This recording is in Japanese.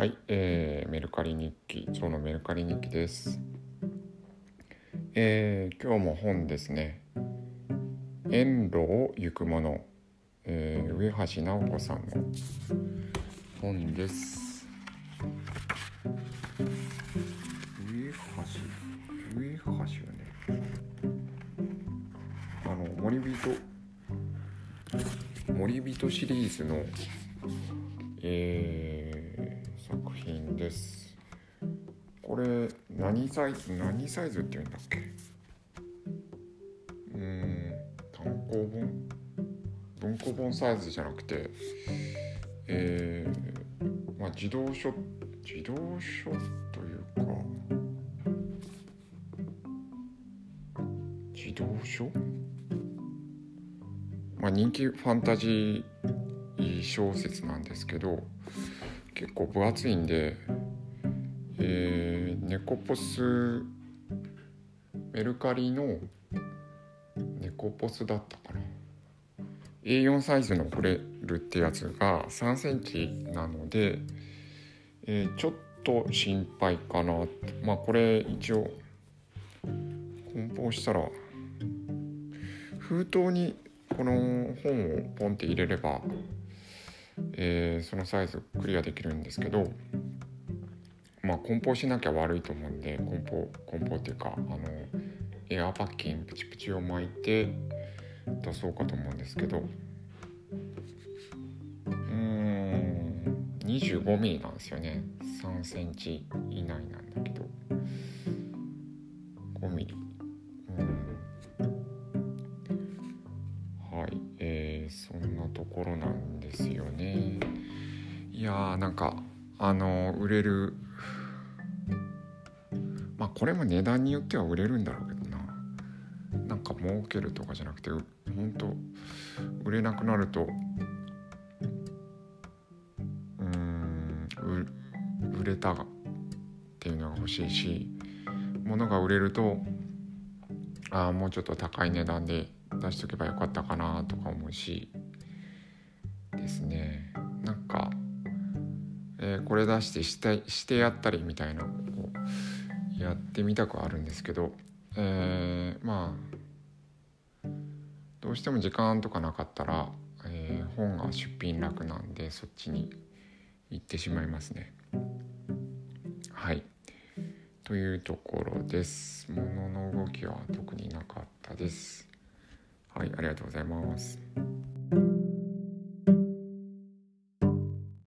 はい、えー、メルカリ日記、今日のメルカリ日記です。えー、今日も本ですね。遠路を行くもの、えー、上橋直子さんの本です。上橋、上橋はね、あの森人森人シリーズの、えれ何サイズ何サイズっていうんだっけ？うん単行本？文庫本サイズじゃなくてえー、まあ自動書自動書というか自動書？まあ、人気ファンタジー小説なんですけど結構分厚いんで、えー、ネコポスメルカリのネコポスだったかな。A4 サイズのフレルってやつが3センチなので、えー、ちょっと心配かなまあこれ一応梱包したら封筒にこの本をポンって入れれば、えー、そのサイズクリアできるんですけどまあ梱包しなきゃ悪いと思うんで梱包梱包っていうかあのエアパッキンプチプチを巻いて出そうかと思うんですけど。うん2 5ミリなんですよね。3センチ以内なんだけど。5ミリ。そんなところなんですよね。いやーなんかあの売れるこれも値段によっては売れるんだろうけどな。なんか儲けるとかじゃなくてほんと売れなくなるとうん売れたっていうのが欲しいし物が売れるとああもうちょっと高い値段で出しとけばよかったかなとか思うしですね。なんか、えー、これ出してしてしてやったりみたいなやってみたくはあるんですけど、えー、まあどうしても時間とかなかったら、えー、本が出品楽なんでそっちに行ってしまいますね。はいというところです。ものの動きは特になかったです。はい、ありがとうございます。